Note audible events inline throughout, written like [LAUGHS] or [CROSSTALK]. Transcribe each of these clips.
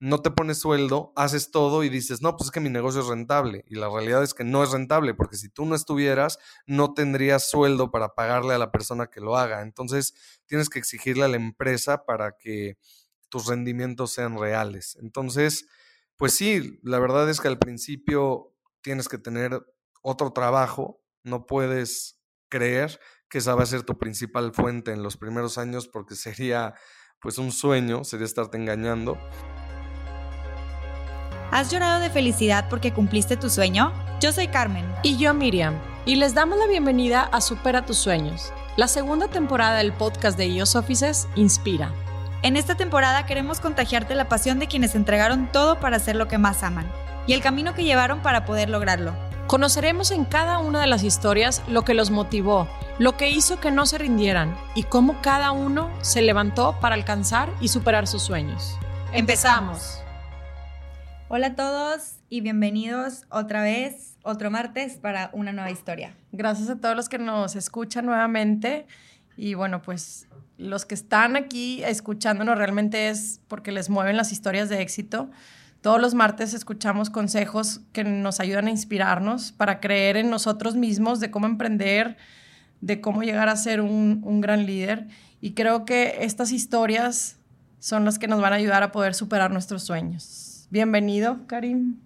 no te pones sueldo, haces todo y dices, no, pues es que mi negocio es rentable. Y la realidad es que no es rentable, porque si tú no estuvieras, no tendrías sueldo para pagarle a la persona que lo haga. Entonces, tienes que exigirle a la empresa para que tus rendimientos sean reales. Entonces, pues sí, la verdad es que al principio tienes que tener otro trabajo, no puedes creer que esa va a ser tu principal fuente en los primeros años porque [LAUGHS] sería pues un sueño, sería estarte engañando. ¿Has llorado de felicidad porque cumpliste tu sueño? Yo soy Carmen. Y yo Miriam. Y les damos la bienvenida a Supera tus sueños, la segunda temporada del podcast de IOS Offices Inspira. En esta temporada queremos contagiarte la pasión de quienes entregaron todo para hacer lo que más aman y el camino que llevaron para poder lograrlo. Conoceremos en cada una de las historias lo que los motivó, lo que hizo que no se rindieran y cómo cada uno se levantó para alcanzar y superar sus sueños. Empezamos. Hola a todos y bienvenidos otra vez, otro martes para una nueva historia. Gracias a todos los que nos escuchan nuevamente y bueno, pues los que están aquí escuchándonos realmente es porque les mueven las historias de éxito. Todos los martes escuchamos consejos que nos ayudan a inspirarnos para creer en nosotros mismos, de cómo emprender, de cómo llegar a ser un, un gran líder. Y creo que estas historias son las que nos van a ayudar a poder superar nuestros sueños. Bienvenido, Karim.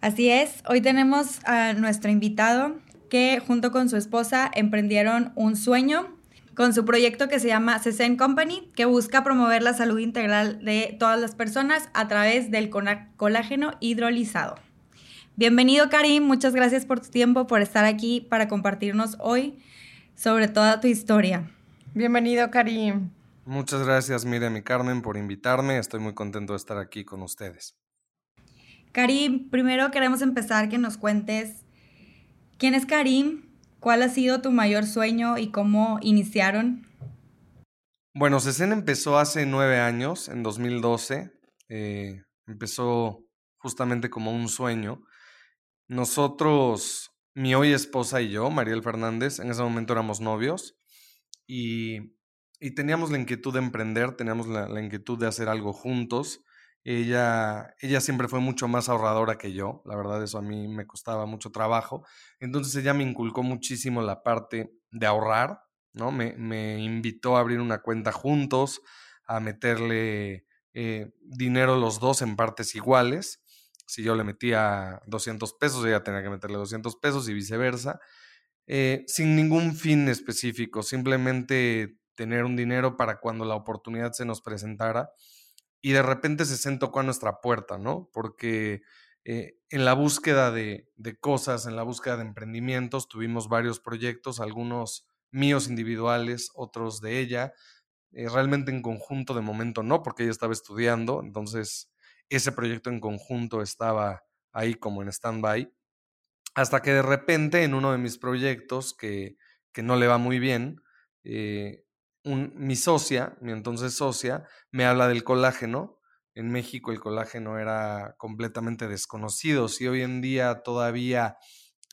Así es, hoy tenemos a nuestro invitado que junto con su esposa emprendieron un sueño con su proyecto que se llama CESEN Company, que busca promover la salud integral de todas las personas a través del colágeno hidrolizado. Bienvenido Karim, muchas gracias por tu tiempo, por estar aquí para compartirnos hoy sobre toda tu historia. Bienvenido Karim. Muchas gracias Miriam y Carmen por invitarme, estoy muy contento de estar aquí con ustedes. Karim, primero queremos empezar que nos cuentes quién es Karim, ¿Cuál ha sido tu mayor sueño y cómo iniciaron? Bueno, CECEN empezó hace nueve años, en 2012. Eh, empezó justamente como un sueño. Nosotros, mi hoy esposa y yo, Mariel Fernández, en ese momento éramos novios y, teníamos la inquietud de emprender, teníamos la, la inquietud de hacer algo juntos. Ella, ella siempre fue mucho más ahorradora que yo, la verdad eso a mí me costaba mucho trabajo. Entonces ella me inculcó muchísimo la parte de ahorrar, ¿no? Me, me invitó a abrir una cuenta juntos, a meterle eh, dinero los dos en partes iguales. Si yo le metía 200 pesos, ella tenía que meterle 200 pesos y viceversa, eh, sin ningún fin específico, simplemente tener un dinero para cuando la oportunidad se nos presentara y de repente se sentó a nuestra puerta, ¿no? Porque eh, en la búsqueda de, cosas, en la búsqueda de emprendimientos, tuvimos varios proyectos, algunos míos individuales, otros de ella, eh, realmente en conjunto de momento no, porque ella estaba estudiando, entonces ese proyecto en conjunto estaba ahí como en stand-by, hasta que de repente en uno de mis proyectos, que, que no le va muy bien, eh, mi socia, mi entonces socia, me habla del colágeno. En México el colágeno era completamente desconocido. Si hoy en día todavía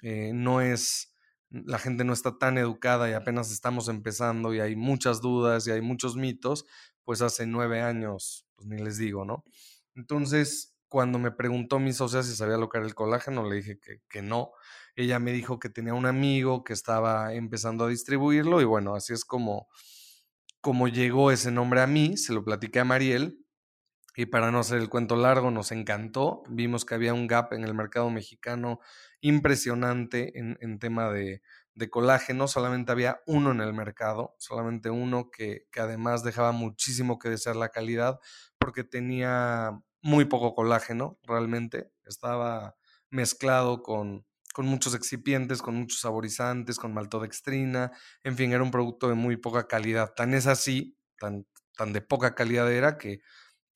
eh, no es, la gente no está tan educada y apenas estamos empezando y hay muchas dudas y hay muchos mitos, pues hace nueve años, pues ni les digo, ¿no? Entonces, cuando me preguntó mi socia si sabía lo que era el colágeno, le dije que, que no. Ella me dijo que tenía un amigo que estaba empezando a distribuirlo y bueno, así es como cómo llegó ese nombre a mí, se lo platiqué a Mariel y para no hacer el cuento largo, nos encantó. Vimos que había un gap en el mercado mexicano impresionante en, tema de, colágeno. Solamente había uno en el mercado, solamente uno que, que además dejaba muchísimo que desear la calidad porque tenía muy poco colágeno realmente. Estaba mezclado con con muchos excipientes, con muchos saborizantes, con maltodextrina, en fin, era un producto de muy poca calidad. Tan es así, tan, tan de poca calidad era que,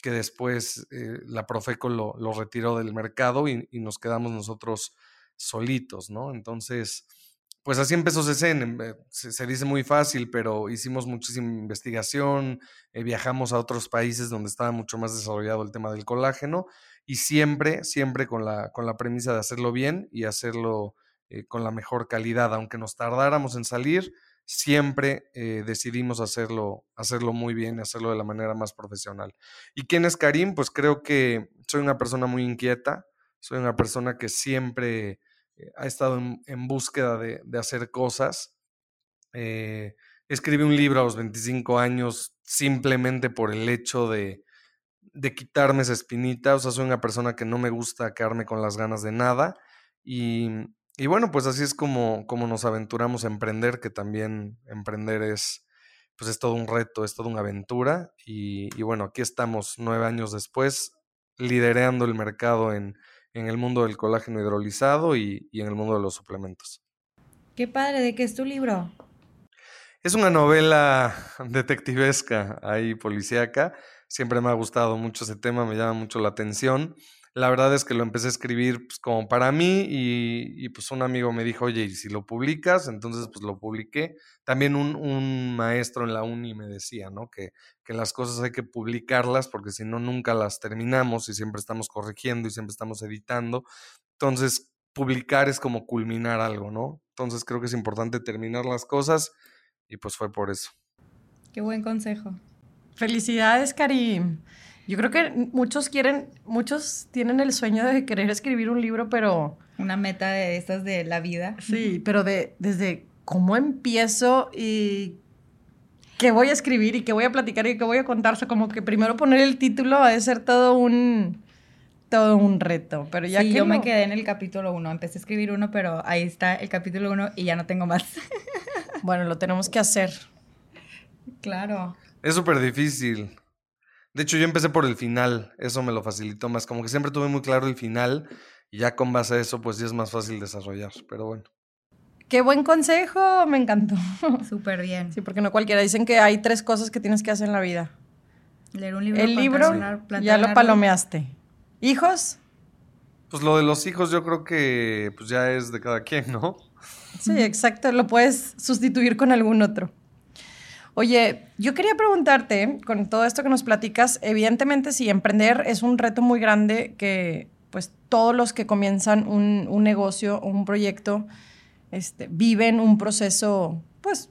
que después eh, la Profeco lo, lo, retiró del mercado y, nos quedamos nosotros solitos, ¿no? Entonces, pues así empezó CECEN. Eh, se, se, dice muy fácil, pero hicimos muchísima investigación, eh, viajamos a otros países donde estaba mucho más desarrollado el tema del colágeno y siempre, siempre con la, con la premisa de hacerlo bien y hacerlo eh, con la mejor calidad. Aunque nos tardáramos en salir, siempre eh, decidimos hacerlo, hacerlo muy bien, hacerlo de la manera más profesional. ¿Y quién es Karim? Pues creo que soy una persona muy inquieta, soy una persona que siempre eh, ha estado en, búsqueda de, hacer cosas. Eh, escribí un libro a los 25 años simplemente por el hecho de, de quitarme esa espinita, o sea, soy una persona que no me gusta quedarme con las ganas de nada y y bueno, pues así es como, como nos aventuramos a emprender, que también emprender es, pues es todo un reto, es toda una aventura. Y, bueno, aquí estamos nueve años después, liderando el mercado en, en el mundo del colágeno hidrolizado y, y en el mundo de los suplementos. Qué padre, ¿de qué es tu libro? Es una novela detectivesca, ahí policíaca. Siempre me ha gustado mucho ese tema, me llama mucho la atención. La verdad es que lo empecé a escribir pues, como para mí y, pues un amigo me dijo, oye, ¿y si lo publicas? Entonces pues lo publiqué. También un, maestro en la uni me decía, ¿no? Que, que las cosas hay que publicarlas porque si no, nunca las terminamos y siempre estamos corrigiendo y siempre estamos editando. Entonces, publicar es como culminar algo, ¿no? Entonces creo que es importante terminar las cosas y pues fue por eso. Qué buen consejo. Felicidades, Karim. Yo creo que muchos quieren, muchos tienen el sueño de querer escribir un libro, pero... Una meta de estas de la vida. Sí, pero de, desde cómo empiezo y qué voy a escribir y qué voy a platicar y qué voy a contar. O sea, como que primero poner el título ha de ser todo un todo un reto, pero ya sí, yo me quedé en el capítulo uno, empecé a escribir uno, pero ahí está el capítulo uno y ya no tengo más. bueno, lo tenemos que hacer. [LAUGHS] Claro. Es súper difícil. De hecho, yo empecé por el final, eso me lo facilitó más. Como que siempre tuve muy claro el final y ya con base a eso, pues sí es más fácil desarrollar. Pero bueno. Qué buen consejo, me encantó. [LAUGHS] Súper bien. Sí, porque no cualquiera. Dicen que hay tres cosas que tienes que hacer en la vida. Leer un libro. El libro ya lo palomeaste. ¿Hijos? Pues lo de los hijos yo creo que pues ya es de cada quien, ¿no? Sí, exacto. Lo puedes sustituir con algún otro. Oye, yo quería preguntarte, con todo esto que nos platicas, evidentemente si emprender es un reto muy grande que pues todos los que comienzan un, negocio o un proyecto este, viven un proceso pues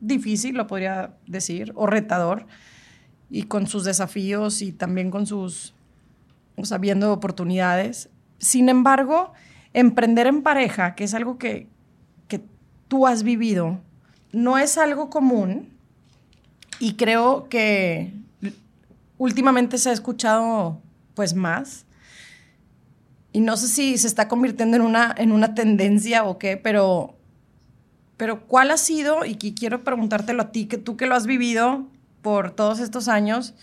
difícil, lo podría decir, o retador, y con sus desafíos y también con sus, o sea, viendo oportunidades. Sin embargo, emprender en pareja, que es algo que, que tú has vivido, no es algo común y creo que últimamente se ha escuchado pues más. Y no sé si se está convirtiendo en una, en una tendencia o qué, pero, pero ¿cuál ha sido? Y quiero preguntártelo a ti, que tú que lo has vivido por todos estos años,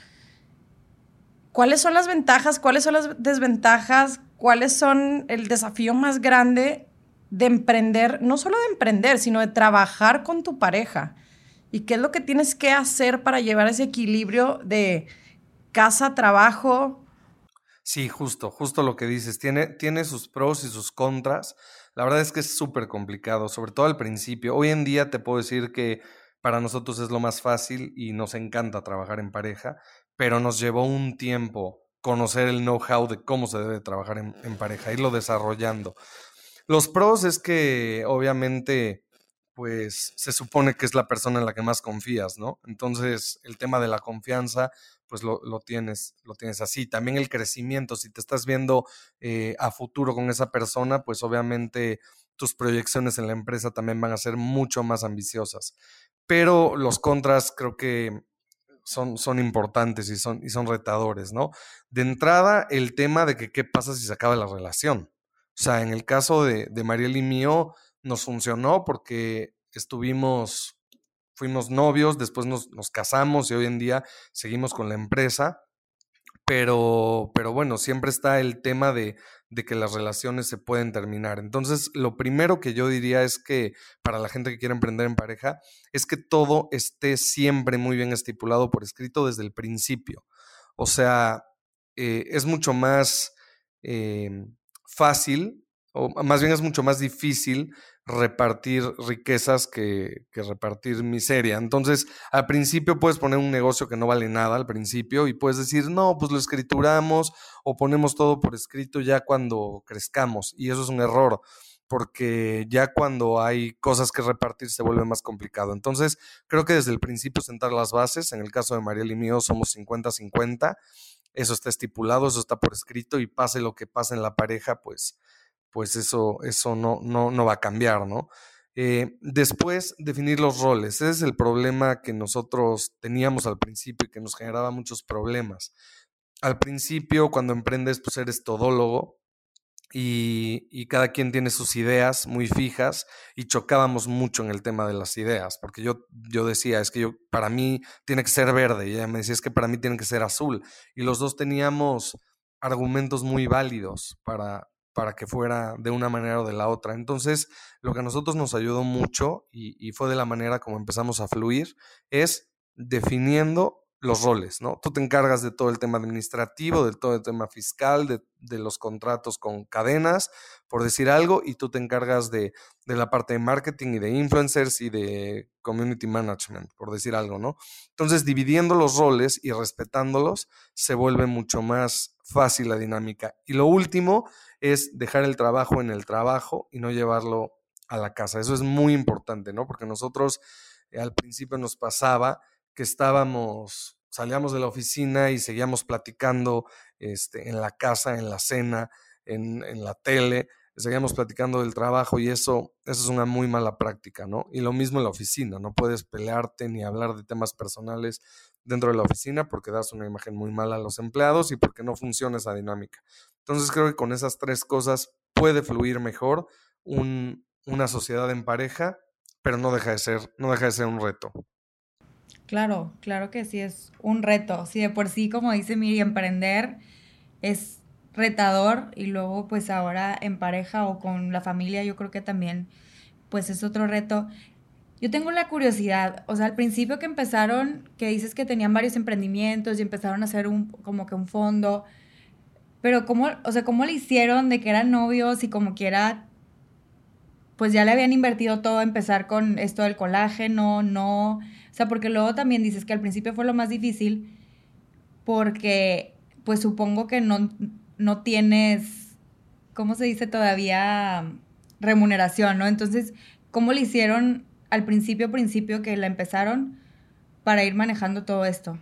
¿cuáles son las ventajas? ¿Cuáles son las desventajas? ¿Cuáles son el desafío más grande de emprender? No solo de emprender, sino de trabajar con tu pareja. ¿Y qué es lo que tienes que hacer para llevar ese equilibrio de casa, trabajo? Sí, justo, justo lo que dices. Tiene, tiene sus pros y sus contras. La verdad es que es súper complicado, sobre todo al principio. Hoy en día te puedo decir que para nosotros es lo más fácil y nos encanta trabajar en pareja, pero nos llevó un tiempo conocer el know-how de cómo se debe trabajar en, en pareja, irlo desarrollando. Los pros es que obviamente pues se supone que es la persona en la que más confías, ¿no? Entonces, el tema de la confianza, pues lo, tienes, lo tienes así. También el crecimiento, si te estás viendo eh, a futuro con esa persona, pues obviamente tus proyecciones en la empresa también van a ser mucho más ambiciosas. Pero los contras creo que son, son importantes y son, y son retadores, ¿no? De entrada, el tema de que qué pasa si se acaba la relación. O sea, en el caso de, de Mariel y mío, nos funcionó porque estuvimos, fuimos novios, después nos, casamos y hoy en día seguimos con la empresa. Pero, pero bueno, siempre está el tema de, de que las relaciones se pueden terminar. Entonces, lo primero que yo diría es que para la gente que quiere emprender en pareja, es que todo esté siempre muy bien estipulado por escrito desde el principio. O sea, eh, es mucho más eh, fácil o más bien es mucho más difícil repartir riquezas que, repartir miseria. Entonces, al principio puedes poner un negocio que no vale nada al principio y puedes decir, no, pues lo escrituramos o ponemos todo por escrito ya cuando crezcamos. Y eso es un error. porque ya cuando hay cosas que repartir se vuelve más complicado. Entonces, creo que desde el principio sentar las bases, en el caso de Mariel y mío somos 50-50, eso está estipulado, eso está por escrito y pase lo que pase en la pareja, pues, pues eso, eso no, no, no va a cambiar, ¿no? Eh, después, definir los roles. Ese es el problema que nosotros teníamos al principio y que nos generaba muchos problemas. Al principio, cuando emprendes, pues eres todólogo, y, cada quien tiene sus ideas muy fijas y chocábamos mucho en el tema de las ideas, porque yo, yo decía, es que yo, para mí tiene que ser verde, y ella me decía, es que para mí tiene que ser azul, y los dos teníamos argumentos muy válidos para, para que fuera de una manera o de la otra. Entonces, lo que a nosotros nos ayudó mucho y, y fue de la manera como empezamos a fluir es definiendo los roles, ¿no? Tú te encargas de todo el tema administrativo, de todo el tema fiscal, de, los contratos con cadenas, por decir algo, y tú te encargas de, de, la parte de marketing y de influencers y de community management, por decir algo, ¿no? Entonces, dividiendo los roles y respetándolos, se vuelve mucho más fácil la dinámica. Y lo último es dejar el trabajo en el trabajo y no llevarlo a la casa. Eso es muy importante, ¿no? Porque nosotros eh, al principio nos pasaba que estábamos, salíamos de la oficina y seguíamos platicando este, en la casa, en la cena, en, en la tele, seguíamos platicando del trabajo y eso, eso es una muy mala práctica, ¿no? Y lo mismo en la oficina, no puedes pelearte ni hablar de temas personales dentro de la oficina porque das una imagen muy mala a los empleados y porque no funciona esa dinámica. Entonces creo que con esas tres cosas puede fluir mejor un, una sociedad en pareja, pero no deja de ser, no deja de ser un reto. Claro, claro que sí es un reto. Si de por sí, como dice Miri, emprender es retador y luego pues ahora en pareja o con la familia yo creo que también pues es otro reto. Yo tengo la curiosidad, o sea, al principio que empezaron, que dices que tenían varios emprendimientos y empezaron a hacer un, como que un fondo, pero ¿cómo, o sea, cómo le hicieron de que eran novios y como quiera, pues ya le habían invertido todo empezar con esto del colágeno, no, o sea, porque luego también dices que al principio fue lo más difícil porque pues supongo que no, no tienes, ¿cómo se dice todavía? Remuneración, ¿no? Entonces, ¿cómo le hicieron al principio, principio que la empezaron para ir manejando todo esto?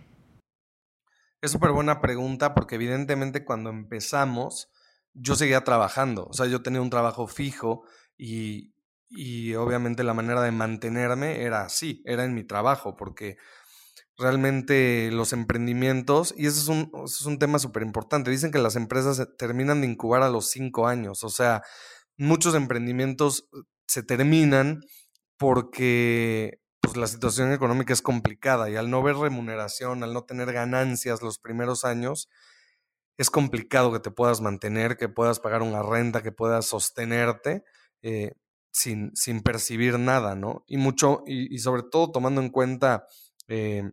Es súper buena pregunta porque evidentemente cuando empezamos yo seguía trabajando, o sea, yo tenía un trabajo fijo y, y obviamente la manera de mantenerme era así, era en mi trabajo, porque realmente los emprendimientos, y ese es un, es un tema súper importante, dicen que las empresas terminan de incubar a los cinco años, o sea, muchos emprendimientos eh, se terminan porque pues, la situación económica es complicada y al no ver remuneración, al no tener ganancias los primeros años, es complicado que te puedas mantener, que puedas pagar una renta, que puedas sostenerte. Eh, sin, sin percibir nada, ¿no? Y mucho, y, sobre todo tomando en cuenta, eh,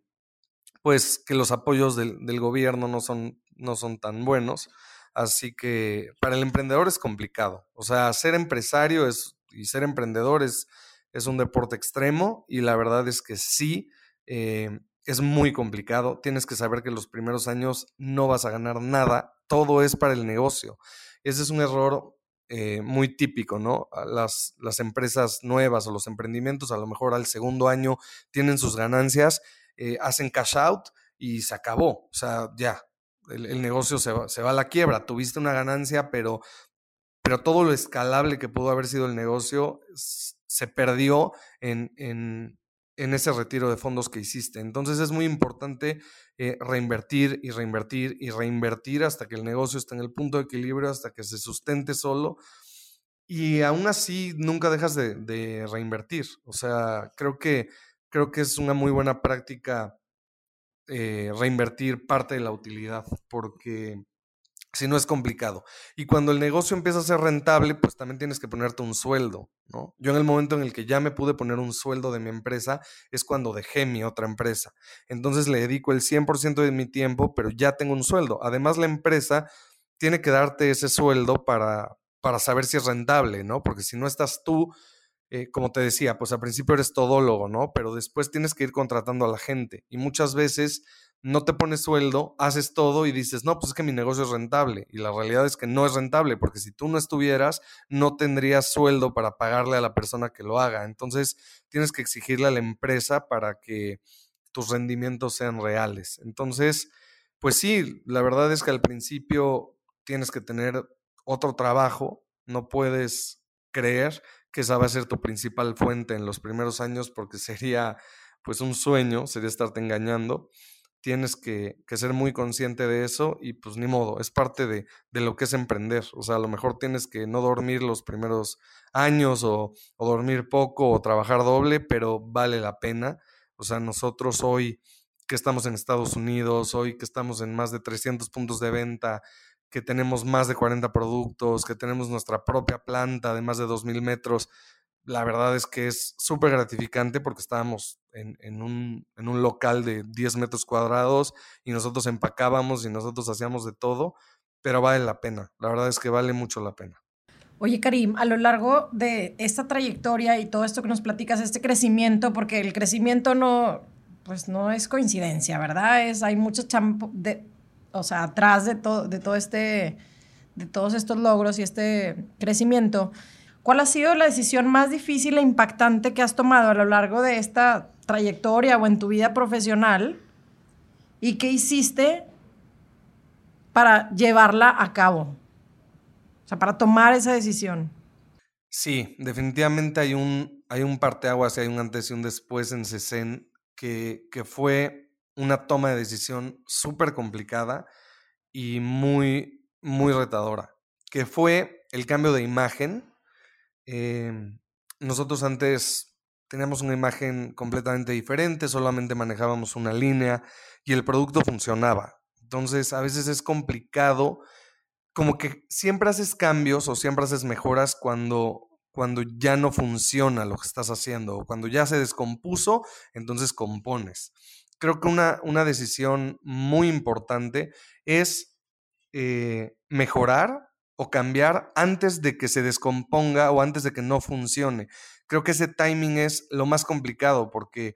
pues, que los apoyos del, del, gobierno no son, no son tan buenos. Así que para el emprendedor es complicado. O sea, ser empresario es, y ser emprendedor es, es un deporte extremo y la verdad es que sí, eh, es muy complicado. Tienes que saber que los primeros años no vas a ganar nada. Todo es para el negocio. Ese es un error eh, muy típico, ¿no? Las, las empresas nuevas o los emprendimientos a lo mejor al segundo año tienen sus ganancias, eh, hacen cash out y se acabó. O sea, ya, el, negocio se va, se va, a la quiebra. Tuviste una ganancia, pero, pero todo lo escalable que pudo haber sido el negocio se perdió en, en, ese retiro de fondos que hiciste. Entonces es muy importante eh, reinvertir y reinvertir y reinvertir hasta que el negocio esté en el punto de equilibrio, hasta que se sustente solo. Y aún así nunca dejas de, reinvertir. O sea, creo que, creo que es una muy buena práctica eh, reinvertir parte de la utilidad, porque si no es complicado. Y cuando el negocio empieza a ser rentable, pues también tienes que ponerte un sueldo, ¿no? Yo en el momento en el que ya me pude poner un sueldo de mi empresa es cuando dejé mi otra empresa. Entonces le dedico el 100% de mi tiempo, pero ya tengo un sueldo. Además, la empresa tiene que darte ese sueldo para, para saber si es rentable, ¿no? Porque si no estás tú eh, como te decía, pues al principio eres todólogo, ¿no? Pero después tienes que ir contratando a la gente y muchas veces no te pones sueldo, haces todo y dices, no, pues es que mi negocio es rentable. Y la realidad es que no es rentable, porque si tú no estuvieras, no tendrías sueldo para pagarle a la persona que lo haga. Entonces, tienes que exigirle a la empresa para que tus rendimientos sean reales. Entonces, pues sí, la verdad es que al principio tienes que tener otro trabajo, no puedes creer que esa va a ser tu principal fuente en los primeros años porque sería pues un sueño, sería estarte engañando tienes que, ser muy consciente de eso y pues ni modo, es parte de, lo que es emprender. O sea, a lo mejor tienes que no dormir los primeros años o, o, dormir poco o trabajar doble, pero vale la pena. O sea, nosotros hoy que estamos en Estados Unidos, hoy que estamos en más de 300 puntos de venta, que tenemos más de 40 productos, que tenemos nuestra propia planta de más de 2.000 metros, la verdad es que es súper gratificante porque estábamos en, un, local de 10 metros cuadrados y nosotros empacábamos y nosotros hacíamos de todo, pero vale la pena, la verdad es que vale mucho la pena. Oye, Karim, a lo largo de esta trayectoria y todo esto que nos platicas, este crecimiento, porque el crecimiento no, pues no es coincidencia, ¿verdad? Es, hay mucho champo de, o sea, atrás de todo, de todo este, de todos estos logros y este crecimiento. ¿Cuál ha sido la decisión más difícil e impactante que has tomado a lo largo de esta trayectoria o en tu vida profesional? ¿Y qué hiciste para llevarla a cabo? O sea, para tomar esa decisión. Sí, definitivamente hay un, hay un parteaguas hay un antes y un después en CECEN que, que fue una toma de decisión súper complicada y muy, muy retadora, que fue el cambio de imagen Em, nosotros antes teníamos una imagen completamente diferente, solamente manejábamos una línea y el producto funcionaba. Entonces, a veces es complicado, como que siempre haces cambios o siempre haces mejoras cuando, cuando ya no funciona lo que estás haciendo o cuando ya se descompuso, entonces compones. Creo que una, una decisión muy importante es eh, mejorar o cambiar antes de que se descomponga o antes de que no funcione. Creo que ese timing es lo más complicado porque,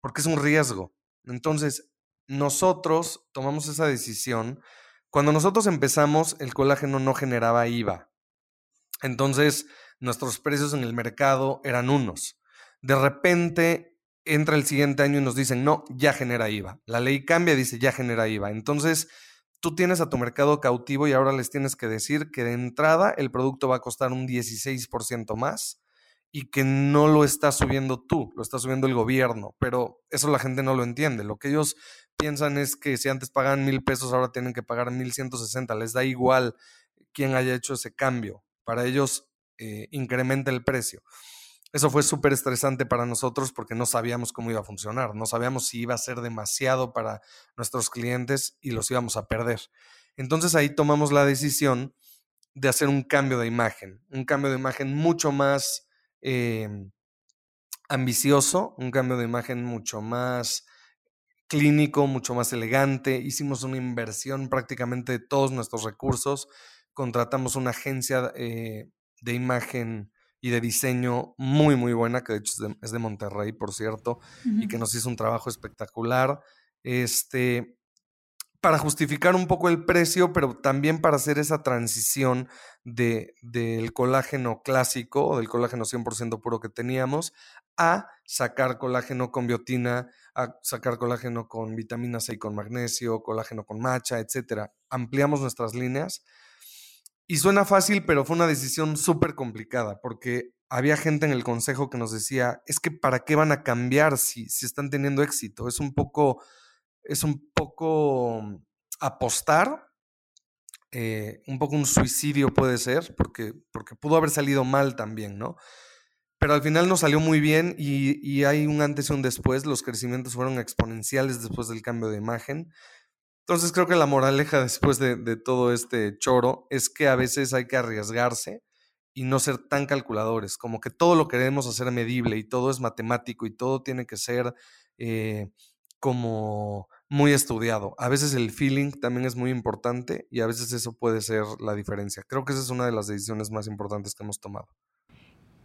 porque es un riesgo. Entonces, nosotros tomamos esa decisión. Cuando nosotros empezamos, el colágeno no generaba IVA. Entonces, nuestros precios en el mercado eran unos. De repente entra el siguiente año y nos dicen, no, ya genera IVA. La ley cambia, dice, ya genera IVA. Entonces, tú tienes a tu mercado cautivo y ahora les tienes que decir que de entrada el producto va a costar un 16% más y que no lo está subiendo tú, lo está subiendo el gobierno, pero eso la gente no lo entiende. Lo que ellos piensan es que si antes pagaban mil pesos, ahora tienen que pagar mil ciento sesenta, les da igual quién haya hecho ese cambio, para ellos eh, incrementa el precio. Eso fue súper estresante para nosotros porque no sabíamos cómo iba a funcionar, no sabíamos si iba a ser demasiado para nuestros clientes y los íbamos a perder. Entonces ahí tomamos la decisión de hacer un cambio de imagen, un cambio de imagen mucho más em, ambicioso, un cambio de imagen mucho más clínico, mucho más elegante. Hicimos una inversión prácticamente de todos nuestros recursos, contratamos una agencia eh, de imagen y de diseño muy, muy buena, que de hecho es de, Monterrey, por cierto, y que nos hizo un trabajo espectacular. Este, para justificar un poco el precio, pero también para hacer esa transición de, del colágeno clásico o del colágeno 100% puro que teníamos a sacar colágeno con biotina, a sacar colágeno con vitamina C y con magnesio, colágeno con macha, etcétera. Ampliamos nuestras líneas y suena fácil, pero fue una decisión súper complicada, porque había gente en el consejo que nos decía, es que ¿para qué van a cambiar si, si están teniendo éxito? Es un poco, es un poco apostar, eh, un poco un suicidio puede ser, porque, porque pudo haber salido mal también, ¿no? Pero al final nos salió muy bien y, y hay un antes y un después, los crecimientos fueron exponenciales después del cambio de imagen. Entonces creo que la moraleja después de, todo este choro es que a veces hay que arriesgarse y no ser tan calculadores, como que todo lo queremos hacer medible y todo es matemático y todo tiene que ser eh, como muy estudiado. A veces el feeling también es muy importante y a veces eso puede ser la diferencia. Creo que esa es una de las decisiones más importantes que hemos tomado.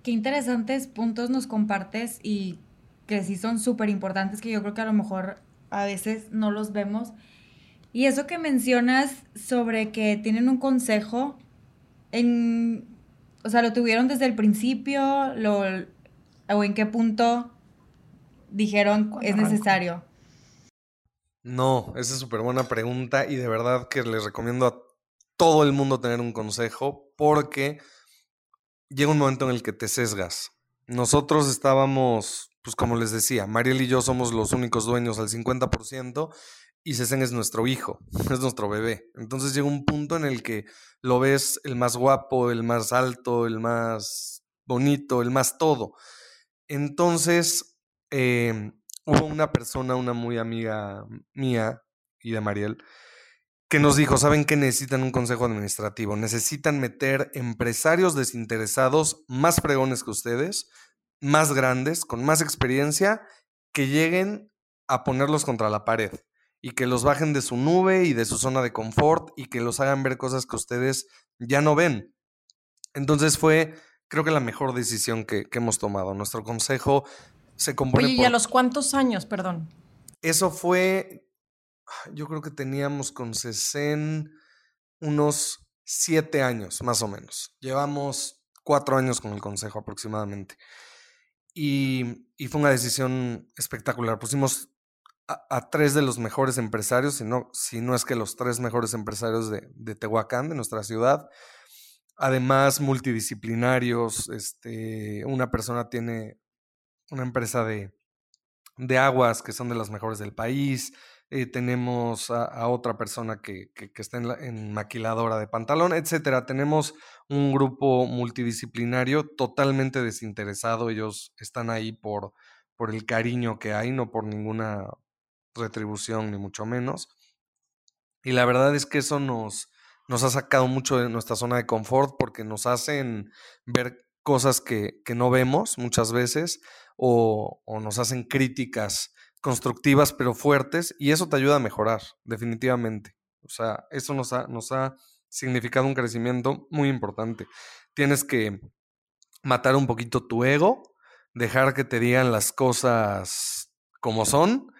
qué interesantes puntos nos compartes y que sí son súper importantes que yo creo que a lo mejor a veces no los vemos. Y eso que mencionas sobre que tienen un consejo, en, o sea, ¿lo tuvieron desde el principio? Lo, ¿O en qué punto dijeron es necesario? No, esa es súper buena pregunta y de verdad que les recomiendo a todo el mundo tener un consejo porque llega un momento en el que te sesgas. Nosotros estábamos, pues como les decía, Mariel y yo somos los únicos dueños al 50% y Cesen es nuestro hijo, [LAUGHS] es nuestro bebé. Entonces llega un punto en el que lo ves el más guapo, el más alto, el más bonito, el más todo. Entonces, eh, hubo una persona, una muy amiga mía y de Mariel, que nos dijo, ¿saben que necesitan un consejo administrativo? Necesitan meter empresarios desinteresados más fregones que ustedes, más grandes, con más experiencia, que lleguen a ponerlos contra la pared y que los bajen de su nube y de su zona de confort y que los hagan ver cosas que ustedes ya no ven. Entonces fue, creo que la mejor decisión que, que hemos tomado. Nuestro consejo se compone Oye, ¿y a los cuántos años, perdón? Eso fue, yo creo que teníamos con Cesen unos siete años, más o menos. Llevamos cuatro años con el consejo aproximadamente. Y, y fue una decisión espectacular. Pusimos a, tres de los mejores empresarios, si no, si no es que los tres mejores empresarios de, Tehuacán, de nuestra ciudad. Además, multidisciplinarios. Este, una persona tiene una empresa de, de aguas que son de las mejores del país. Eh, tenemos a, otra persona que, que, está en, en, maquiladora de pantalón, etcétera. Tenemos un grupo multidisciplinario totalmente desinteresado. Ellos están ahí por, por el cariño que hay, no por ninguna retribución, ni mucho menos. Y la verdad es que eso nos, nos ha sacado mucho de nuestra zona de confort porque nos hacen ver cosas que, no vemos muchas veces o, o, nos hacen críticas constructivas pero fuertes y eso te ayuda a mejorar, definitivamente. O sea, eso nos ha, nos ha significado un crecimiento muy importante. Tienes que matar un poquito tu ego, dejar que te digan las cosas como son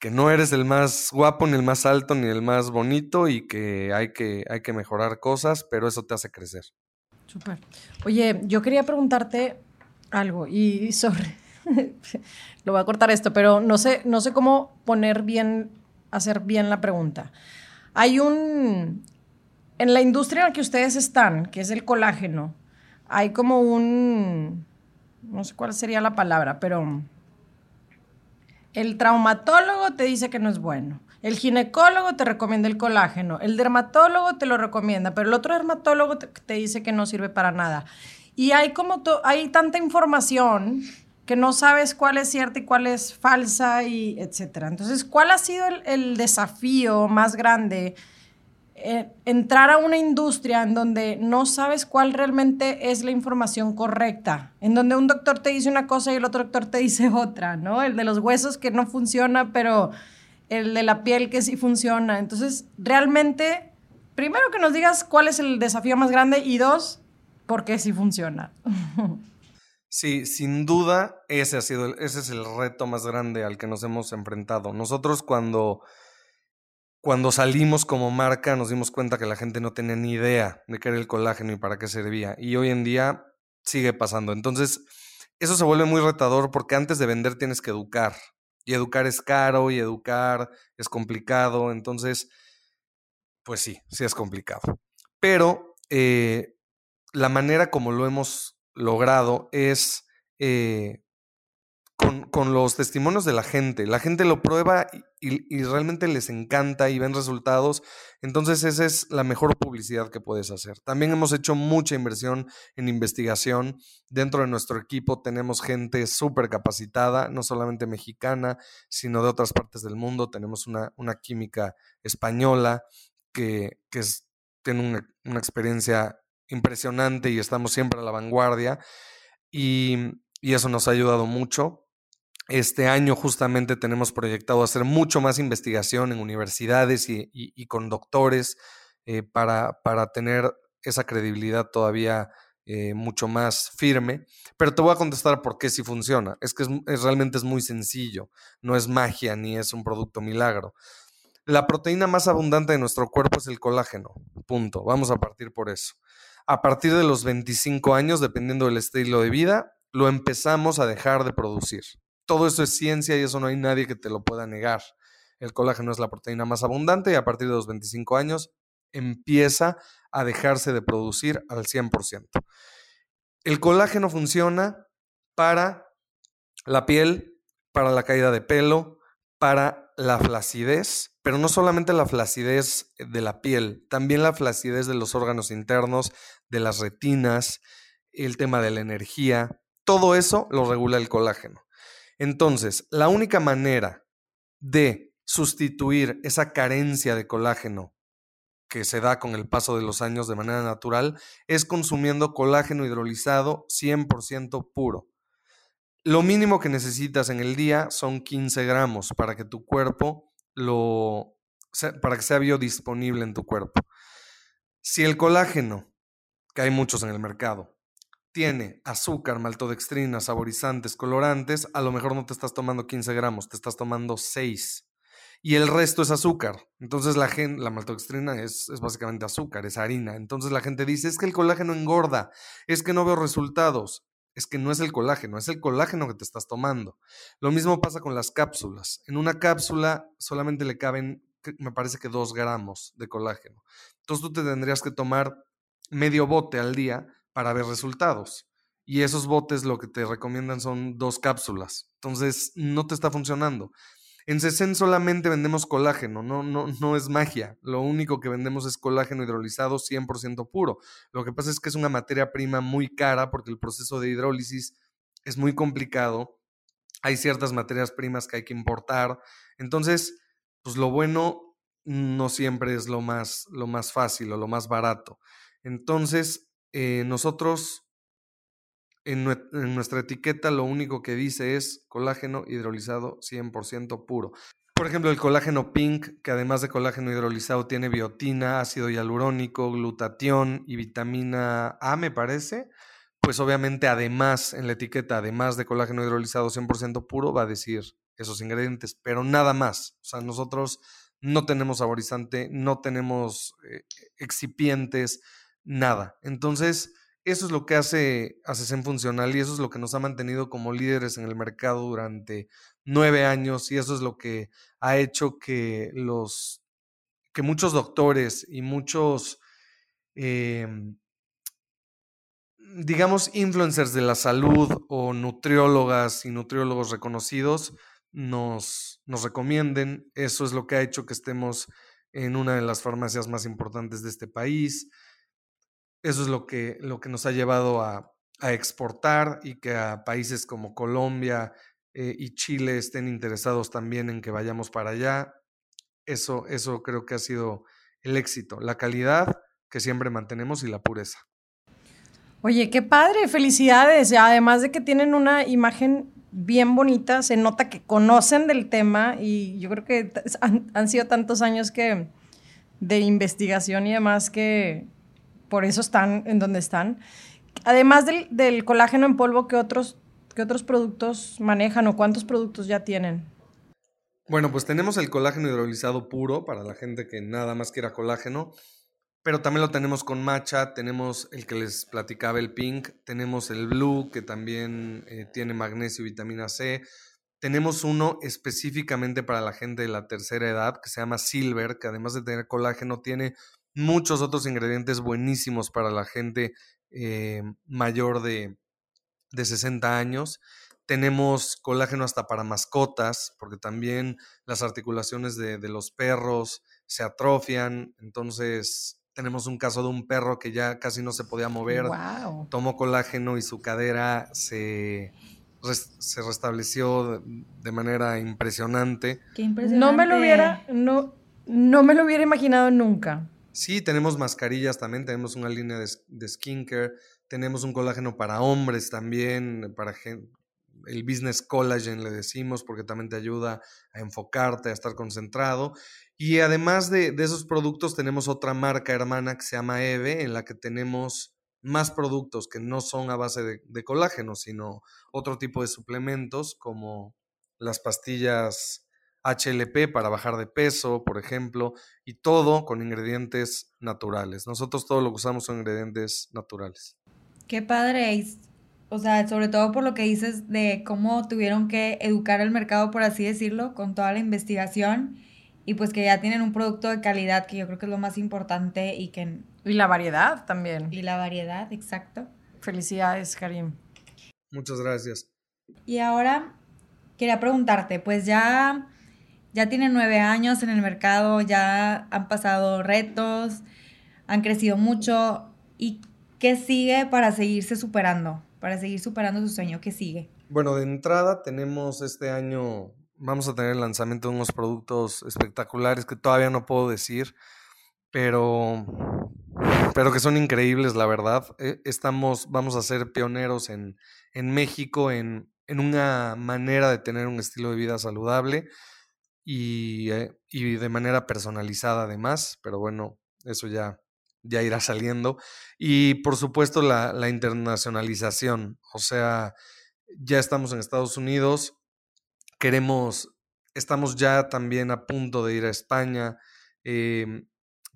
que no eres el más guapo, ni el más alto, ni el más bonito y que hay que, hay que mejorar cosas, pero eso te hace crecer. Súper. Oye, yo quería preguntarte algo y [LAUGHS] sobre, lo voy a cortar esto, pero no sé, no sé cómo poner bien, hacer bien la pregunta. Hay un, en la industria en la que ustedes están, que es el colágeno, hay como un, no sé cuál sería la palabra, pero el traumatólogo te dice que no es bueno. El ginecólogo te recomienda el colágeno. El dermatólogo te lo recomienda, pero el otro dermatólogo te, dice que no sirve para nada. Y hay como hay tanta información que no sabes cuál es cierta y cuál es falsa y etcétera. Entonces, ¿cuál ha sido el desafío más grande eh, entrar a una industria en donde no sabes cuál realmente es la información correcta, en donde un doctor te dice una cosa y el otro doctor te dice [LAUGHS] otra, ¿no? El de los huesos que no funciona, pero el de la piel que sí funciona. Entonces, realmente, primero que nos digas cuál es el desafío más grande y dos, por qué sí funciona. [LAUGHS] Sí, sin duda, ese ha sido, ese es el reto más grande al que nos hemos enfrentado. Nosotros cuando cuando salimos como marca nos dimos cuenta que la gente no tenía ni idea de qué era el colágeno y para qué servía. Y hoy en día sigue pasando. Entonces, eso se vuelve muy retador porque antes de vender tienes que educar. Y educar es caro y educar es complicado. Entonces, pues sí, sí es complicado. Pero eh, la manera como lo hemos logrado es eh, con, los testimonios de la gente. La gente lo prueba y, realmente les encanta y ven resultados. Entonces esa es la mejor publicidad que puedes hacer. También hemos hecho mucha inversión en investigación. Dentro de nuestro equipo tenemos gente súper capacitada, no solamente mexicana, sino de otras partes del mundo. Tenemos una, una química española que, que tiene una, una experiencia impresionante y estamos siempre a la vanguardia. Y, y eso nos ha ayudado mucho. Este año justamente tenemos proyectado hacer mucho más investigación en universidades y, con doctores eh, para, para, tener esa credibilidad todavía eh, mucho más firme, pero te voy a contestar por qué sí funciona. Es que es, realmente es muy sencillo, no es magia ni es un producto milagro. La proteína más abundante de nuestro cuerpo es el colágeno, punto. Vamos a partir por eso. A partir de los 25 años, dependiendo del estilo de vida, lo empezamos a dejar de producir. Todo eso es ciencia y eso no hay nadie que te lo pueda negar. El colágeno es la proteína más abundante y a partir de los 25 años empieza a dejarse de producir al 100%. El colágeno funciona para la piel, para la caída de pelo, para la flacidez, pero no solamente la flacidez de la piel, también la flacidez de los órganos internos, de las retinas, el tema de la energía, todo eso lo regula el colágeno. Entonces, la única manera de sustituir esa carencia de colágeno que se da con el paso de los años de manera natural es consumiendo colágeno hidrolizado 100% puro. Lo mínimo que necesitas en el día son 15 gramos para que tu cuerpo lo para que sea biodisponible en tu cuerpo. Si el colágeno, que hay muchos en el mercado, tiene azúcar, maltodextrina, saborizantes, colorantes, a lo mejor no te estás tomando 15 gramos, te estás tomando 6 y el resto es azúcar. Entonces la gente, la maltodextrina es, es, básicamente azúcar, es harina. Entonces la gente dice, es que el colágeno engorda, es que no veo resultados. Es que no es el colágeno, es el colágeno que te estás tomando. Lo mismo pasa con las cápsulas. En una cápsula solamente le caben, me parece que dos gramos de colágeno. Entonces tú te tendrías que tomar medio bote al día para ver resultados. Y esos botes lo que te recomiendan son dos cápsulas. Entonces no te está funcionando. En CECEN solamente vendemos colágeno, no, no, no es magia. Lo único que vendemos es colágeno hidrolizado 100% puro. Lo que pasa es que es una materia prima muy cara porque el proceso de hidrólisis es muy complicado. Hay ciertas materias primas que hay que importar. Entonces, pues lo bueno no siempre es lo más, lo más fácil o lo más barato. Entonces, eh, nosotros en, nuestra etiqueta lo único que dice es colágeno hidrolizado 100% puro. Por ejemplo, el colágeno pink, que además de colágeno hidrolizado tiene biotina, ácido hialurónico, glutatión y vitamina A, me parece. Pues obviamente además en la etiqueta, además de colágeno hidrolizado 100% puro, va a decir esos ingredientes, pero nada más. O sea, nosotros no tenemos saborizante, no tenemos eh, excipientes, nada. Entonces, eso es lo que hace a CESEN funcional y eso es lo que nos ha mantenido como líderes en el mercado durante nueve años y eso es lo que ha hecho que los que muchos doctores y muchos em, digamos influencers de la salud o nutriólogas y nutriólogos reconocidos nos, nos recomienden. Eso es lo que ha hecho que estemos en una de las farmacias más importantes de este país. Eso es lo que, lo que nos ha llevado a, exportar y que a países como Colombia eh, y Chile estén interesados también en que vayamos para allá. Eso, eso creo que ha sido el éxito, la calidad que siempre mantenemos y la pureza. Oye, qué padre, felicidades. Además de que tienen una imagen bien bonita, se nota que conocen del tema y yo creo que han, han sido tantos años que de investigación y demás que, por eso están en donde están. Además del, colágeno en polvo, ¿qué otros, ¿qué otros productos manejan o cuántos productos ya tienen? Bueno, pues tenemos el colágeno hidrolizado puro para la gente que nada más quiera colágeno, pero también lo tenemos con matcha, tenemos el que les platicaba el pink, tenemos el blue que también eh, tiene magnesio y vitamina C, tenemos uno específicamente para la gente de la tercera edad que se llama silver, que además de tener colágeno tiene muchos otros ingredientes buenísimos para la gente eh, mayor de, de 60 años. Tenemos colágeno hasta para mascotas, porque también las articulaciones de, de, los perros se atrofian. Entonces, tenemos un caso de un perro que ya casi no se podía mover. Tomó colágeno y su cadera se, se restableció de manera impresionante. Qué impresionante. No me lo hubiera, no, no me lo hubiera imaginado nunca. Sí, tenemos mascarillas también, tenemos una línea de, skincare, tenemos un colágeno para hombres también, para el business collagen le decimos, porque también te ayuda a enfocarte, a estar concentrado. Y además de, esos productos, tenemos otra marca hermana que se llama Eve, en la que tenemos más productos que no son a base de, de colágeno, sino otro tipo de suplementos como las pastillas HLP para bajar de peso, por ejemplo, y todo con ingredientes naturales. Nosotros todo lo que usamos son ingredientes naturales. Qué padre. O sea, sobre todo por lo que dices de cómo tuvieron que educar el mercado, por así decirlo, con toda la investigación y pues que ya tienen un producto de calidad que yo creo que es lo más importante y que... Y la variedad también. Y la variedad, exacto. Felicidades, Karim. Muchas gracias. Y ahora quería preguntarte, pues ya ya tienen nueve años en el mercado, ya han pasado retos, han crecido mucho. ¿Y qué sigue para seguirse superando? Para seguir superando su sueño, ¿qué sigue? Bueno, de entrada tenemos este año, vamos a tener el lanzamiento de unos productos espectaculares que todavía no puedo decir, pero, pero que son increíbles, la verdad. E, estamos, vamos a ser pioneros en, en México en, en una manera de tener un estilo de vida saludable eh, y, de manera personalizada además, pero bueno, eso ya, ya irá saliendo. Y por supuesto la, internacionalización, o sea, ya estamos en Estados Unidos, queremos, estamos ya también a punto de ir a España, em,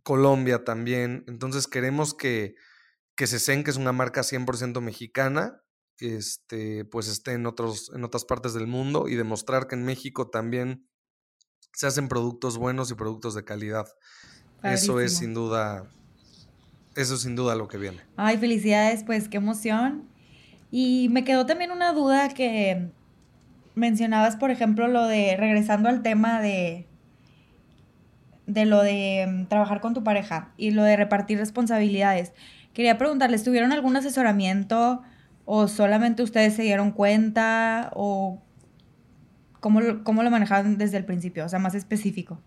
Colombia también, entonces queremos que, que Sesen, que es una marca 100% mexicana, este, pues esté en, otros, en otras partes del mundo y demostrar que en México también se hacen productos buenos y productos de calidad. Eso es sin duda, eso es sin duda lo que viene. Ay, felicidades, pues qué emoción. Y me quedó también una duda que mencionabas, por ejemplo, lo de, regresando al tema de, de lo de mm, trabajar con tu pareja y lo de repartir responsabilidades. Quería preguntarles, ¿tuvieron algún asesoramiento o solamente ustedes se dieron cuenta o ¿Cómo lo, cómo lo manejaban desde el principio? O sea, más específico.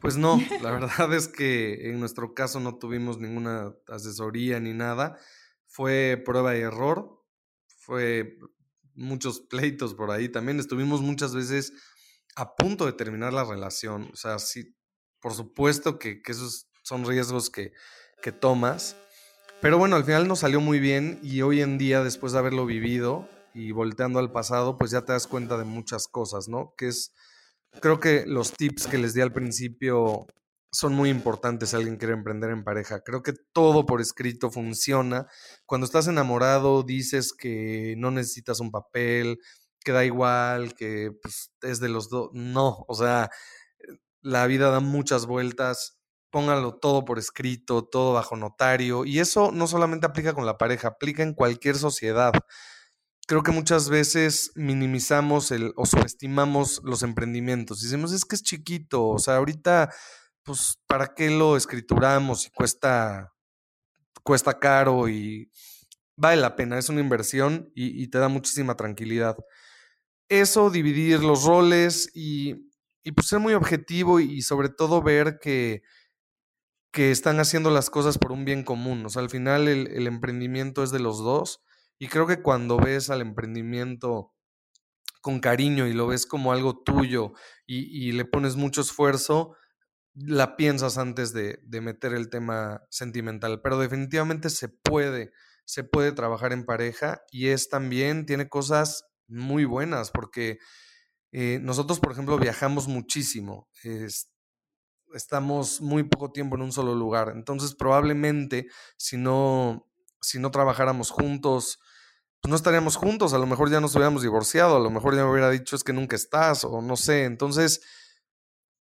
Pues no, [LAUGHS] la verdad es que en nuestro caso no tuvimos ninguna asesoría ni nada. Fue prueba y error. Fue muchos pleitos por ahí. También estuvimos muchas veces a punto de terminar la relación. O sea, sí, por supuesto que, que esos son riesgos que, que tomas. Pero bueno, al final nos salió muy bien y hoy en día, después de haberlo vivido, y volteando al pasado, pues ya te das cuenta de muchas cosas, ¿no? Que es, creo que los tips que les di al principio son muy importantes si alguien quiere emprender en pareja. Creo que todo por escrito funciona. Cuando estás enamorado dices que no necesitas un papel, que da igual, que pues, es de los dos. No, o sea, la vida da muchas vueltas. Póngalo todo por escrito, todo bajo notario. Y eso no solamente aplica con la pareja, aplica en cualquier sociedad creo que muchas veces minimizamos el, o subestimamos los emprendimientos. Decimos, es que es chiquito, o sea, ahorita, pues, ¿para qué lo escrituramos y cuesta, cuesta caro y vale la pena? Es una inversión y, te da muchísima tranquilidad. Eso, dividir los roles y, y pues ser muy objetivo y, sobre todo ver que, que están haciendo las cosas por un bien común. O sea, al final el, el emprendimiento es de los dos y creo que cuando ves al emprendimiento con cariño y lo ves como algo tuyo y, le pones mucho esfuerzo, la piensas antes de, meter el tema sentimental. Pero definitivamente se puede, se puede trabajar en pareja y es también, tiene cosas muy buenas porque eh, nosotros, por ejemplo, viajamos muchísimo. estamos muy poco tiempo en un solo lugar. Entonces, probablemente, si no, si no trabajáramos juntos, pues no estaríamos juntos, a lo mejor ya nos hubiéramos divorciado, a lo mejor ya me hubiera dicho es que nunca estás o no sé. Entonces,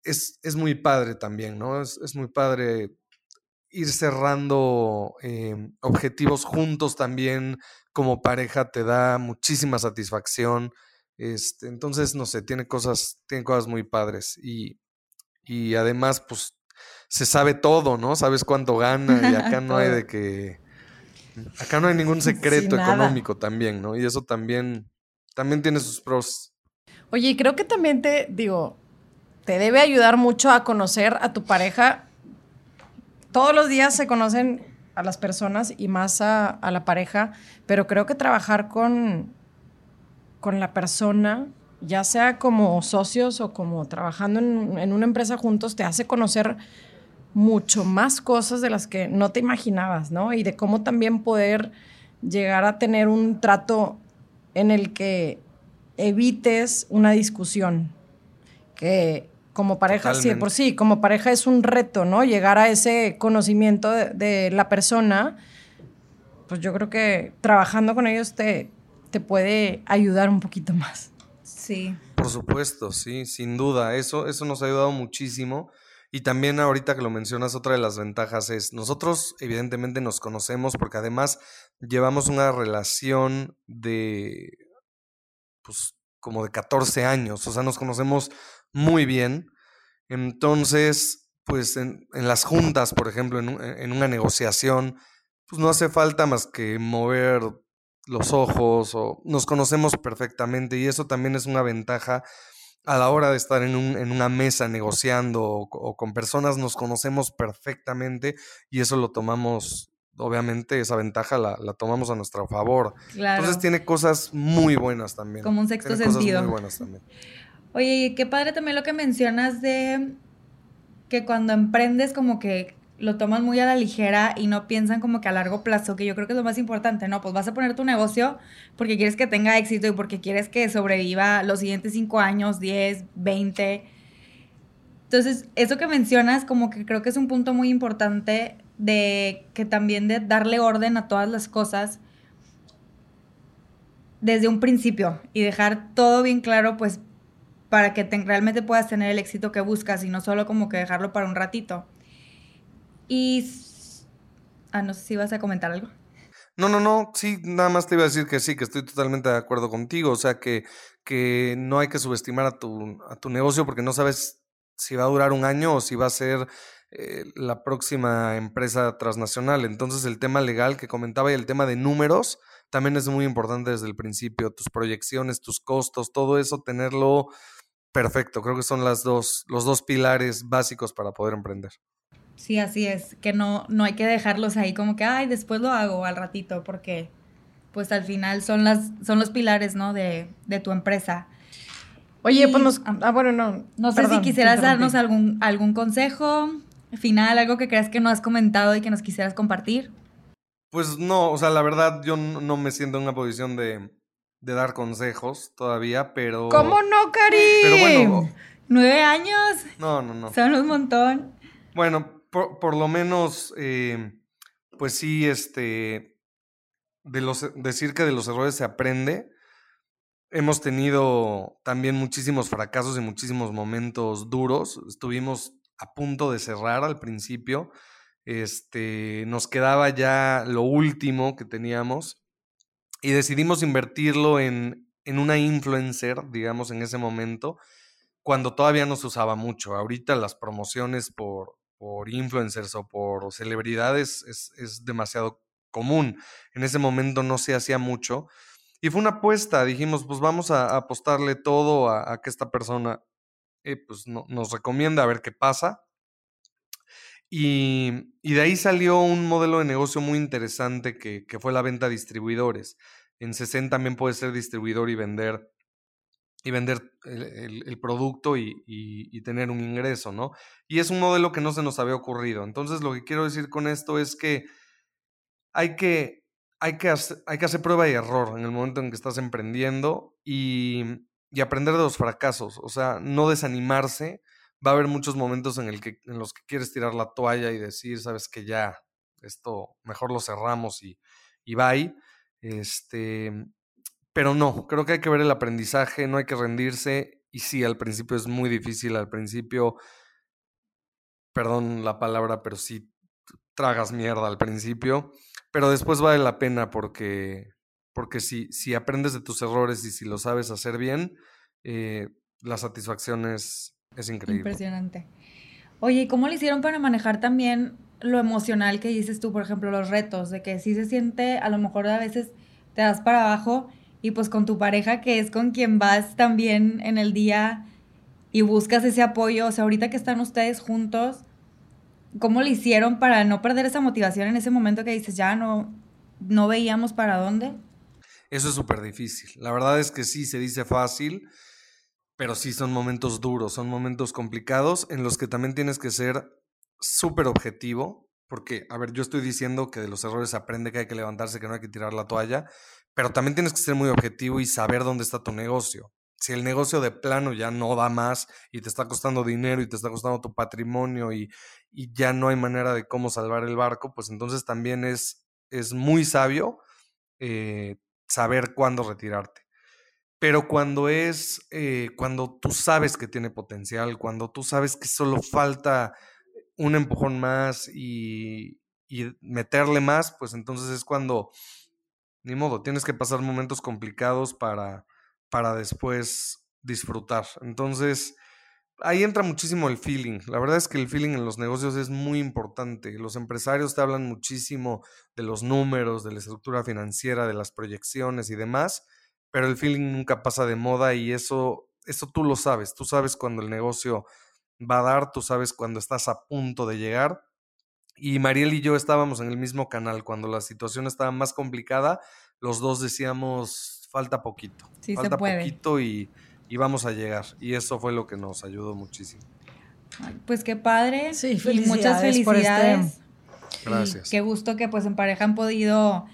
es, es muy padre también, ¿no? Es, es muy padre ir cerrando em, objetivos juntos también como pareja te da muchísima satisfacción. Este, entonces, no sé, tiene cosas, tiene cosas muy padres. Y, y además, pues, se sabe todo, ¿no? Sabes cuánto gana y acá no hay de [LAUGHS] que Acá no hay ningún [LAUGHS] secreto económico también, ¿no? Y eso también, también tiene sus pros. Oye, y creo que también te, digo, te debe ayudar mucho a conocer a tu pareja. Todos los días se conocen a las personas y más a, la pareja, pero creo que trabajar con, con la persona, ya sea como socios o como trabajando en, en una empresa juntos, te hace conocer mucho más cosas de las que no te imaginabas, ¿no? Y de cómo también poder llegar a tener un trato en el que evites una discusión, que como pareja, sí, por sí, como pareja es un reto, ¿no? Llegar a ese conocimiento de, la persona, pues yo creo que trabajando con ellos te, te puede ayudar un poquito más. Sí. Por supuesto, sí, sin duda. Eso, eso nos ha ayudado muchísimo. Y también ahorita que lo mencionas, otra de las ventajas es, nosotros evidentemente nos conocemos porque además llevamos una relación de, pues, como de 14 años, o sea, nos conocemos muy bien. Entonces, pues en, las juntas, por ejemplo, en, en, una negociación, pues no hace falta más que mover los ojos o nos conocemos perfectamente y eso también es una ventaja a la hora de estar en, un, en una mesa negociando o, con personas, nos conocemos perfectamente y eso lo tomamos, obviamente esa ventaja la, la tomamos a nuestro favor. Entonces tiene cosas muy buenas también. Como un sexto sentido. muy buenas también. Oye, qué padre también lo que mencionas de que cuando emprendes como que lo toman muy a la ligera y no piensan como que a largo plazo, que yo creo que es lo más importante, ¿no? Pues vas a poner tu negocio porque quieres que tenga éxito y porque quieres que sobreviva los siguientes cinco años, 10, 20. Entonces, eso que mencionas como que creo que es un punto muy importante de que también de darle orden a todas las cosas desde un principio y dejar todo bien claro, pues, para que realmente puedas tener el éxito que buscas y no solo como que dejarlo para un ratito. Y... Ah, no sé si vas a comentar algo. No, no, no, sí, nada más te iba a decir que sí, que estoy totalmente de acuerdo contigo, o sea, que, que no hay que subestimar a tu, a tu negocio porque no sabes si va a durar un año o si va a ser eh, la próxima empresa transnacional. Entonces el tema legal que comentaba y el tema de números también es muy importante desde el principio, tus proyecciones, tus costos, todo eso, tenerlo perfecto. Creo que son las dos, los dos pilares básicos para poder emprender. Sí, así es, que no, no hay que dejarlos ahí como que, ay, después lo hago al ratito, porque pues al final son, las, son los pilares, ¿no? De, de tu empresa. Oye, pues nos... Ah, bueno, no. No sé si quisieras darnos algún, algún consejo final, algo que creas que no has comentado y que nos quisieras compartir. Pues no, o sea, la verdad yo no me siento en una posición de, de dar consejos todavía, pero... ¿Cómo no, Cari? Pero bueno... Nueve años. No, no, no. Son un montón. Bueno, por, lo menos, eh, pues sí, este, de los, decir que de los errores se aprende. Hemos tenido también muchísimos fracasos y muchísimos momentos duros. Estuvimos a punto de cerrar al principio. Este, nos quedaba ya lo último que teníamos y decidimos invertirlo en, en una influencer, digamos, en ese momento, cuando todavía no se usaba mucho. Ahorita las promociones por, por influencers o por celebridades es, demasiado común. En ese momento no se hacía mucho. Y fue una apuesta, dijimos, pues vamos a, apostarle todo a, que esta persona eh, pues nos recomienda a ver qué pasa. Y, de ahí salió un modelo de negocio muy interesante que, que fue la venta a distribuidores. En 60 también puede ser distribuidor y vender y vender el, producto y, tener un ingreso, ¿no? Y es un modelo que no se nos había ocurrido. Entonces, lo que quiero decir con esto es que hay que, hay que, hacer, hay que hacer prueba y error en el momento en que estás emprendiendo y, y, aprender de los fracasos. O sea, no desanimarse. Va a haber muchos momentos en, el que, en los que quieres tirar la toalla y decir, sabes que ya, esto mejor lo cerramos y, y bye. Este, pero no, creo que hay que ver el aprendizaje, no hay que rendirse. Y sí, al principio es muy difícil, al principio, perdón la palabra, pero sí tragas mierda al principio, pero después vale la pena porque, porque si, si aprendes de tus errores y si lo sabes hacer bien, eh, la satisfacción es, es increíble. Impresionante. Oye, ¿y cómo le hicieron para manejar también lo emocional que dices tú, por ejemplo, los retos, de que sí se siente, a lo mejor a veces te das para abajo y pues con tu pareja que es con quien vas también en el día y buscas ese apoyo, o sea, ahorita que están ustedes juntos, ¿cómo le hicieron para no perder esa motivación en ese momento que dices, ya no, no veíamos para dónde? Eso es súper difícil. La verdad es que sí, se dice fácil, pero sí son momentos duros, son momentos complicados en los que también tienes que ser súper objetivo, porque, a ver, yo estoy diciendo que de los errores aprende, que hay que levantarse, que no hay que tirar la toalla, pero también tienes que ser muy objetivo y saber dónde está tu negocio. Si el negocio de plano ya no da más y te está costando dinero y te está costando tu patrimonio y, y ya no hay manera de cómo salvar el barco, pues entonces también es, es muy sabio eh, saber cuándo retirarte. Pero cuando es, eh, cuando tú sabes que tiene potencial, cuando tú sabes que solo falta un empujón más y, y meterle más, pues entonces es cuando, ni modo, tienes que pasar momentos complicados para, para después disfrutar. Entonces, ahí entra muchísimo el feeling. La verdad es que el feeling en los negocios es muy importante. Los empresarios te hablan muchísimo de los números, de la estructura financiera, de las proyecciones y demás, pero el feeling nunca pasa de moda y eso, eso tú lo sabes. Tú sabes cuando el negocio va a dar, tú sabes cuando estás a punto de llegar. Y Mariel y yo estábamos en el mismo canal. Cuando la situación estaba más complicada, los dos decíamos, falta poquito. Sí, falta se puede. poquito y, y vamos a llegar. Y eso fue lo que nos ayudó muchísimo. Ay, Pues qué padre. Sí, y muchas felicidades por este- felicidades. Y Gracias. qué gusto que pues en pareja han podido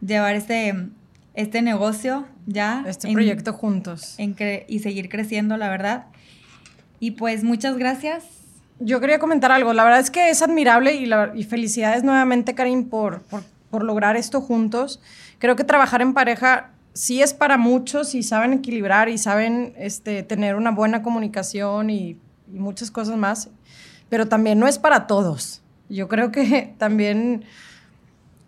llevar este, este negocio ya. Este en- proyecto juntos. en cre- y seguir creciendo, la verdad. Y pues muchas gracias. Yo quería comentar algo. La verdad es que es admirable y, la- y felicidades nuevamente, Karim, por, por, por lograr esto juntos. Creo que trabajar en pareja sí es para muchos y saben equilibrar y saben este, tener una buena comunicación y, y muchas cosas más, pero también no es para todos. Yo creo que [LAUGHS] también,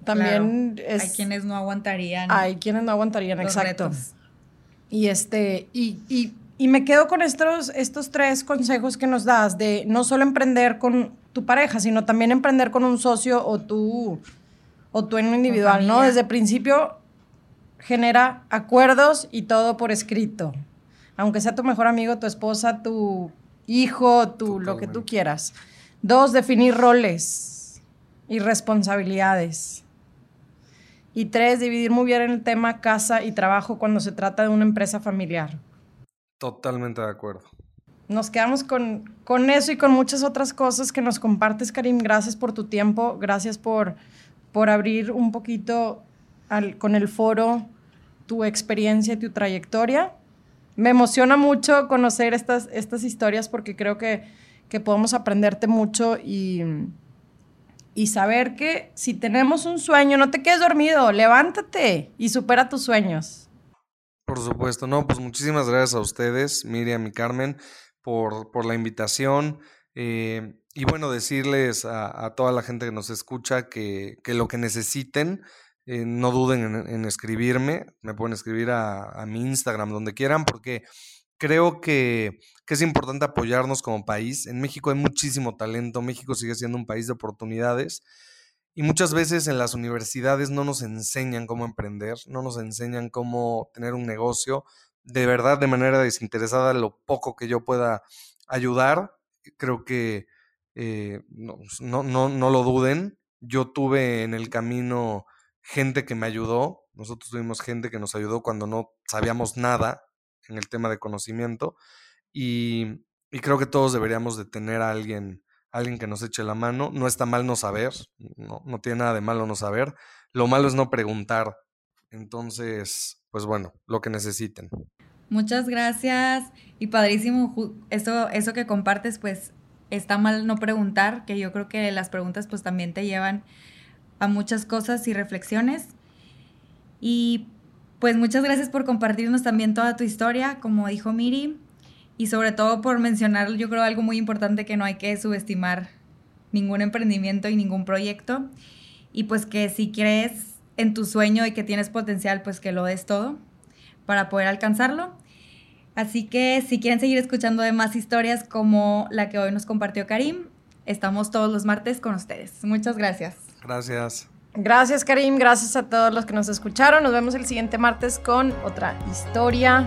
también Claro, es... Hay quienes no aguantarían Hay quienes no aguantarían, exacto. retos. Y este, y, y, y me quedo con estos, estos tres consejos que nos das de no solo emprender con tu pareja, sino también emprender con un socio o tú, o tú en un individual, ¿no? Desde el principio genera acuerdos y todo por escrito. Aunque sea tu mejor amigo, tu esposa, tu hijo, tu, lo que tú quieras. Dos, definir roles y responsabilidades. Y tres, dividir muy bien el tema casa y trabajo cuando se trata de una empresa familiar. Totalmente de acuerdo. Nos quedamos con, con eso y con muchas otras cosas que nos compartes, Karim. Gracias por tu tiempo, gracias por, por abrir un poquito con el foro tu experiencia y tu trayectoria. Me emociona mucho conocer estas, estas historias porque creo que, que podemos aprenderte mucho y, y saber que si tenemos un sueño, no te quedes dormido, levántate y supera tus sueños. Por supuesto, no, pues muchísimas gracias a ustedes, Miriam y Carmen, por, por la invitación. eh, y bueno, decirles a, toda la gente que nos escucha que, que lo que necesiten, eh, no duden en, en escribirme, me pueden escribir a, a mi Instagram, donde quieran, porque creo que, que es importante apoyarnos como país. En México hay muchísimo talento, México sigue siendo un país de oportunidades. Y muchas veces en las universidades no nos enseñan cómo emprender, no nos enseñan cómo tener un negocio. De verdad, de manera desinteresada, lo poco que yo pueda ayudar, creo que eh, no, no, no, no lo duden. Yo tuve en el camino gente que me ayudó, nosotros tuvimos gente que nos ayudó cuando no sabíamos nada en el tema de conocimiento y, y creo que todos deberíamos de tener a alguien alguien que nos eche la mano. No está mal no saber, no, no tiene nada de malo no saber. Lo malo es no preguntar. Entonces, pues bueno, lo que necesiten. Muchas gracias y padrísimo eso, eso que compartes, pues está mal no preguntar, que yo creo que las preguntas pues también te llevan a muchas cosas y reflexiones. Y pues muchas gracias por compartirnos también toda tu historia, como dijo Miri, y sobre todo por mencionar, yo creo, algo muy importante que no hay que subestimar ningún emprendimiento y ningún proyecto. Y pues que si crees en tu sueño y que tienes potencial, pues que lo des todo para poder alcanzarlo. Así que si quieren seguir escuchando de más historias como la que hoy nos compartió Karim, estamos todos los martes con ustedes. Muchas gracias. Gracias. Gracias, Karim. Gracias a todos los que nos escucharon. Nos vemos el siguiente martes con otra historia